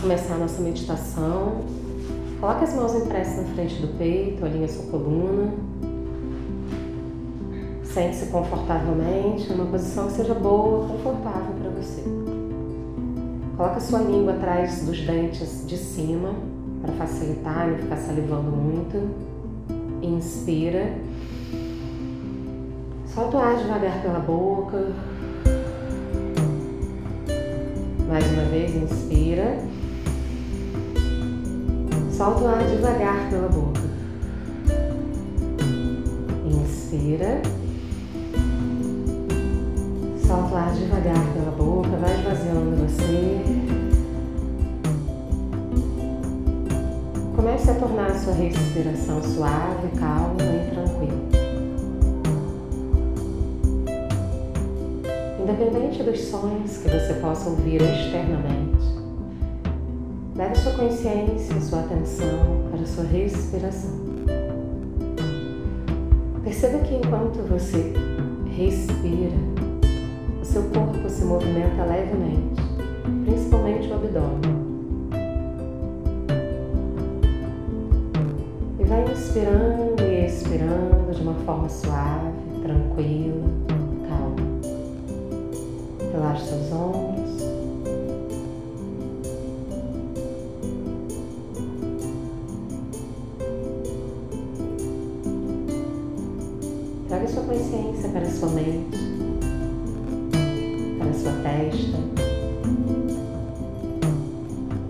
começar a nossa meditação. Coloque as mãos prece na frente do peito, alinhe a sua coluna. Sente-se confortavelmente, numa posição que seja boa, confortável para você. Coloque a sua língua atrás dos dentes de cima, para facilitar e não ficar salivando muito. Inspira. Solta o ar devagar pela boca. Mais uma vez, inspira. Solta o ar devagar pela boca. Inspira. Solta o ar devagar pela boca, vai esvaziando você. Comece a tornar a sua respiração suave, calma e tranquila. Independente dos sons que você possa ouvir externamente, leve sua consciência, sua atenção para sua respiração. Perceba que enquanto você respira, seu corpo se movimenta levemente, principalmente o abdômen. E vai inspirando e expirando de uma forma suave, tranquila, calma. Relaxe seus ombros. Consciência para a sua mente sua testa.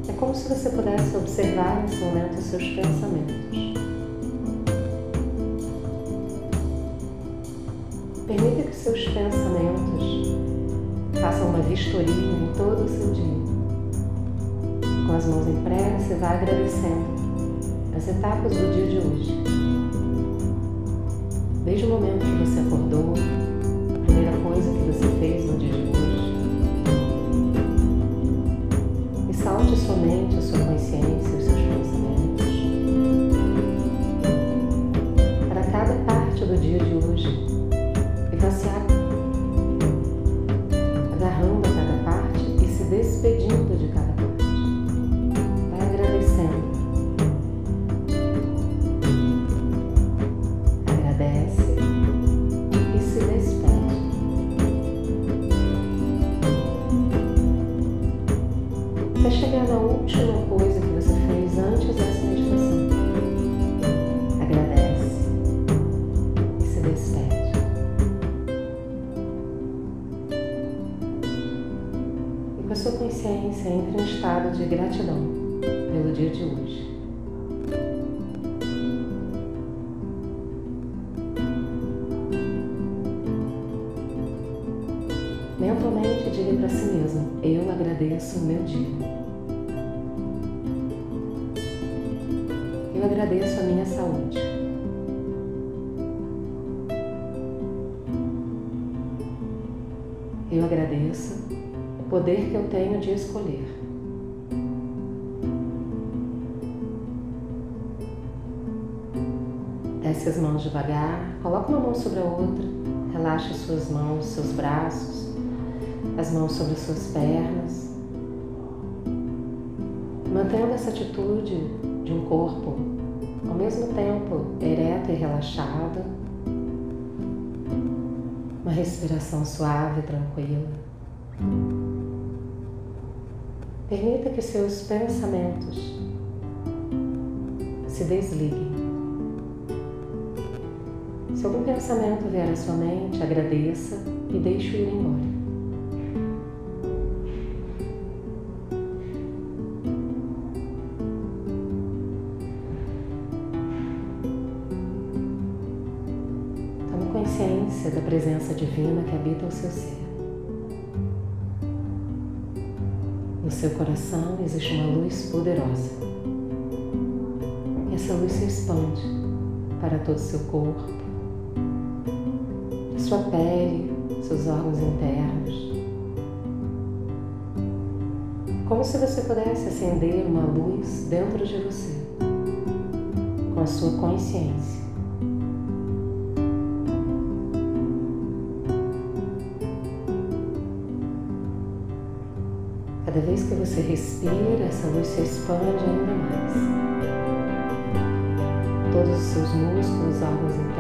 É como se você pudesse observar nesse momento os seus pensamentos. Permita que seus pensamentos façam uma vistoria em todo o seu dia. Com as mãos em prece, vá agradecendo as etapas do dia de hoje. Desde o momento que você acordou, a primeira coisa que você fez no dia de hoje, Mentalmente diga para si mesmo: Eu agradeço o meu dia. Eu agradeço a minha saúde. Eu agradeço o poder que eu tenho de escolher. Desce as mãos devagar, coloca uma mão sobre a outra, relaxe suas mãos, seus braços, as mãos sobre suas pernas, mantendo essa atitude de um corpo ao mesmo tempo ereto e relaxado, uma respiração suave e tranquila. Permita que seus pensamentos se desliguem. Se algum pensamento vier à sua mente, agradeça e deixe-o ir embora. No seu coração existe uma luz poderosa. E essa luz se expande para todo o seu corpo, sua pele, seus órgãos internos. Como se você pudesse acender uma luz dentro de você, com a sua consciência. Cada vez que você respira, essa luz se expande ainda mais. Todos os seus músculos, órgãos internos,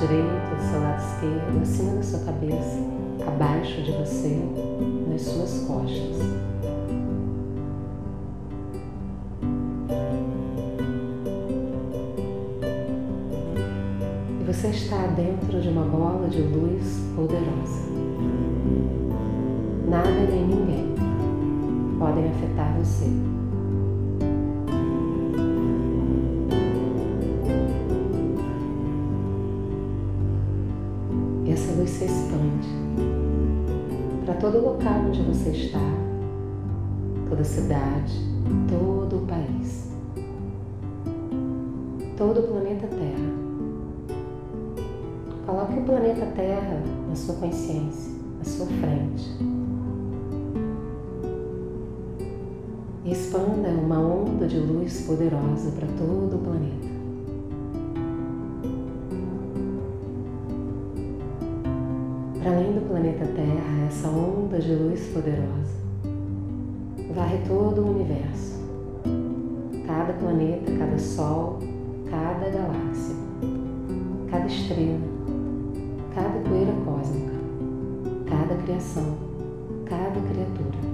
direito, do seu lado esquerdo, acima da sua cabeça, abaixo de você, nas suas costas. E você está dentro de uma bola de luz poderosa. Nada nem ninguém podem afetar você. Todo local onde você está, toda cidade, todo o país, todo o planeta Terra. Coloque o planeta Terra na sua consciência, à sua frente. Expanda uma onda de luz poderosa para todo o planeta. Planeta Terra, essa onda de luz poderosa varre todo o universo, cada planeta, cada sol, cada galáxia, cada estrela, cada poeira cósmica, cada criação, cada criatura.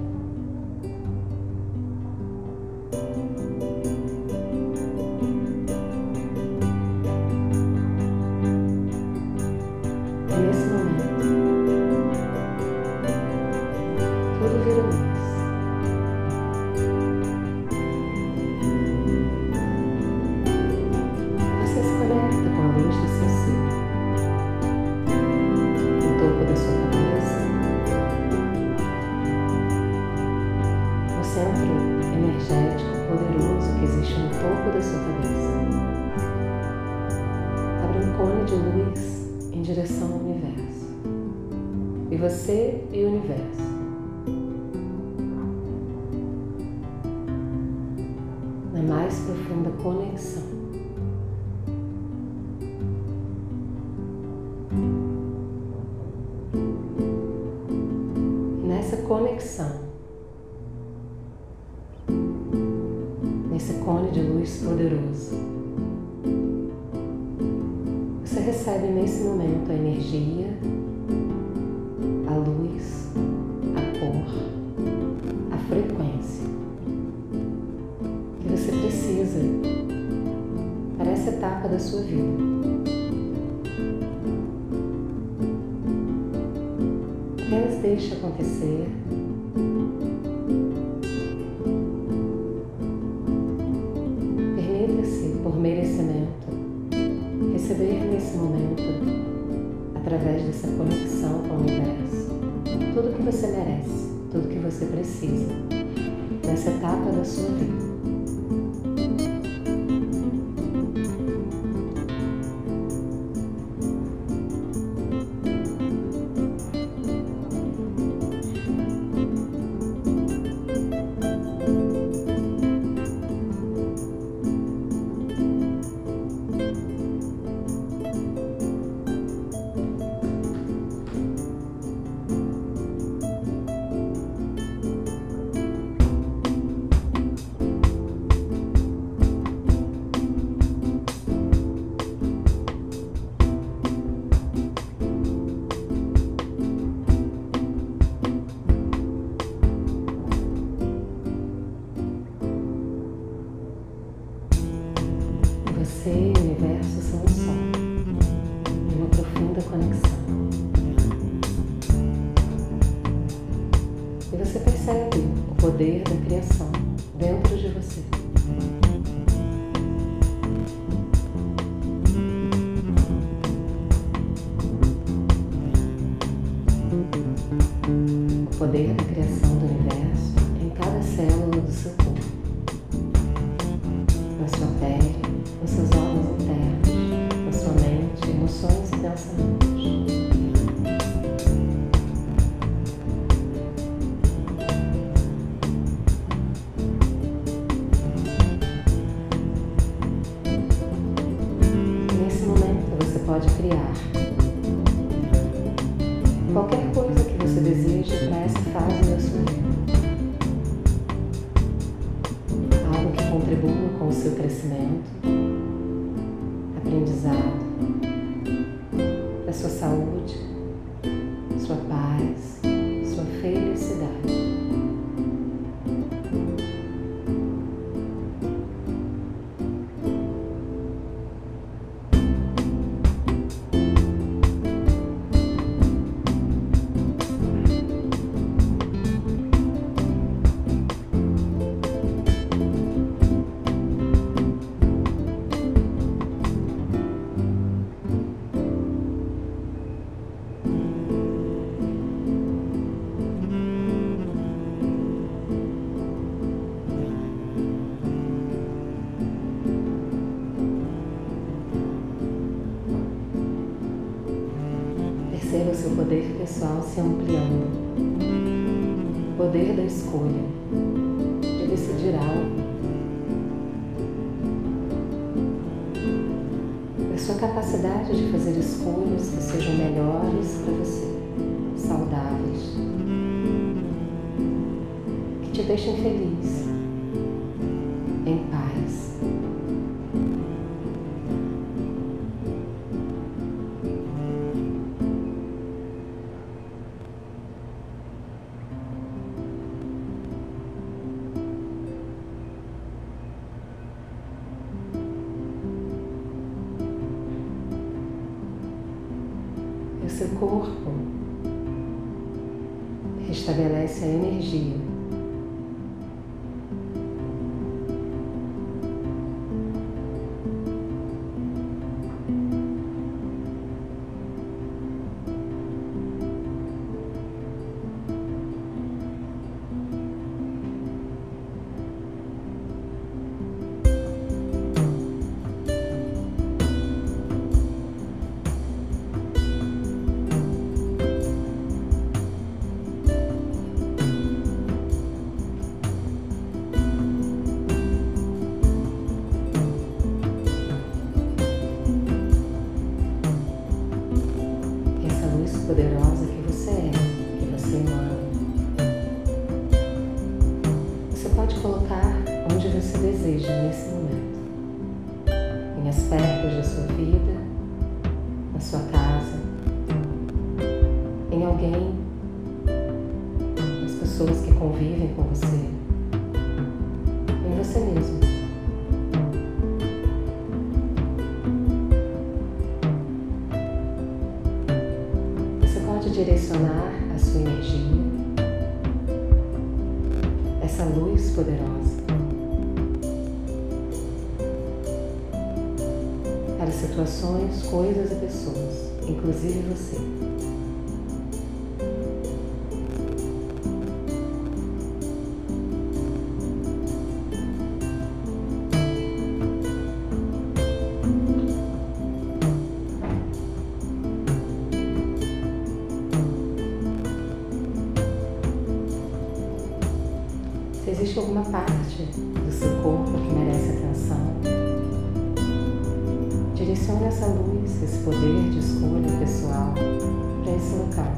Mais profunda conexão. Acontecer. Permita-se, por merecimento, receber nesse momento, através dessa conexão com o universo, tudo que você merece, tudo que você precisa nessa etapa da sua vida. Você. Qualquer coisa que você deseje para essa fase da sua vida. Algo que contribua com o seu crescimento, aprendizado, a sua saúde, se ampliando. O poder da escolha, de decidir algo. Da sua capacidade de fazer escolhas que sejam melhores para você, saudáveis, que te deixem feliz, em paz. Aspectos da sua vida, na sua casa, em alguém, nas pessoas que convivem com você, em você mesmo. Inclusive você. Se existe alguma parte do seu corpo que merece atenção, direcione essa luz, esse poder de escolha pessoal para esse local.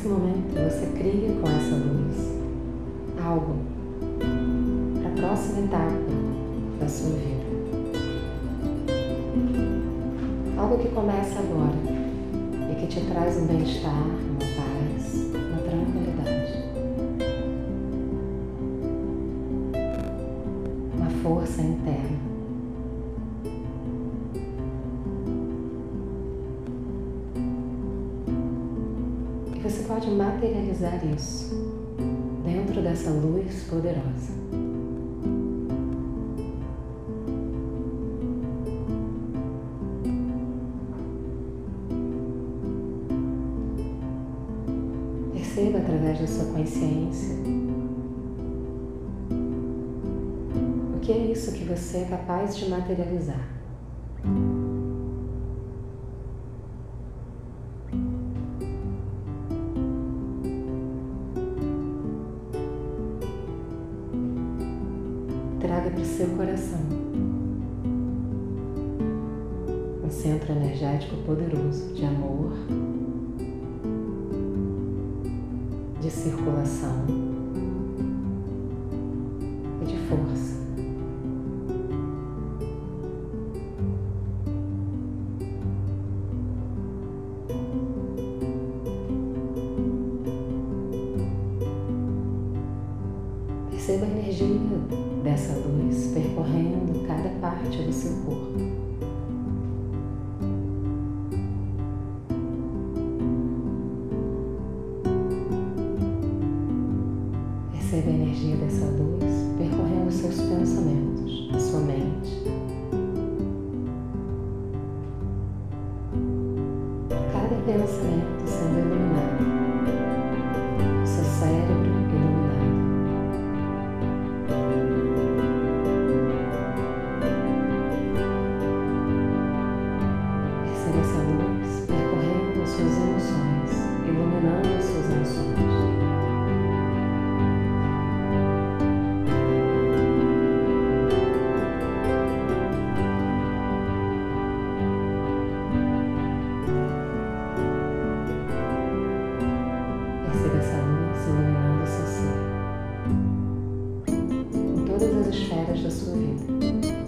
Nesse momento você cria com essa luz algo para a próxima etapa da sua vida. Algo que começa agora e que te traz um bem-estar, materializar isso dentro dessa luz poderosa. Perceba através da sua consciência o que é isso que você é capaz de materializar. Energético poderoso de amor de circulação e de força. Percorrendo seus Perceba essa luz iluminando seu ser em todas as esferas da sua vida.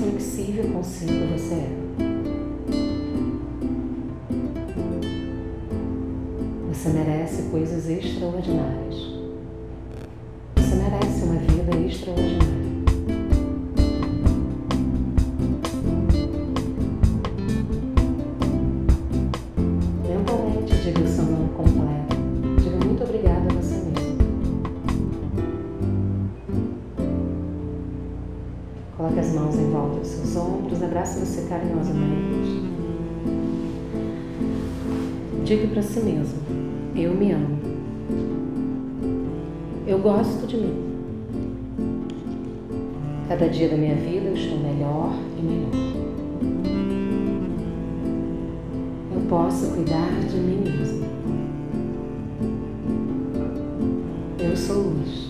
Flexível consigo você é. Você merece coisas extraordinárias. Para si mesmo: Eu me amo. Eu gosto de mim. Cada dia da minha vida eu estou melhor e melhor. Eu posso cuidar de mim mesmo. Eu sou luz.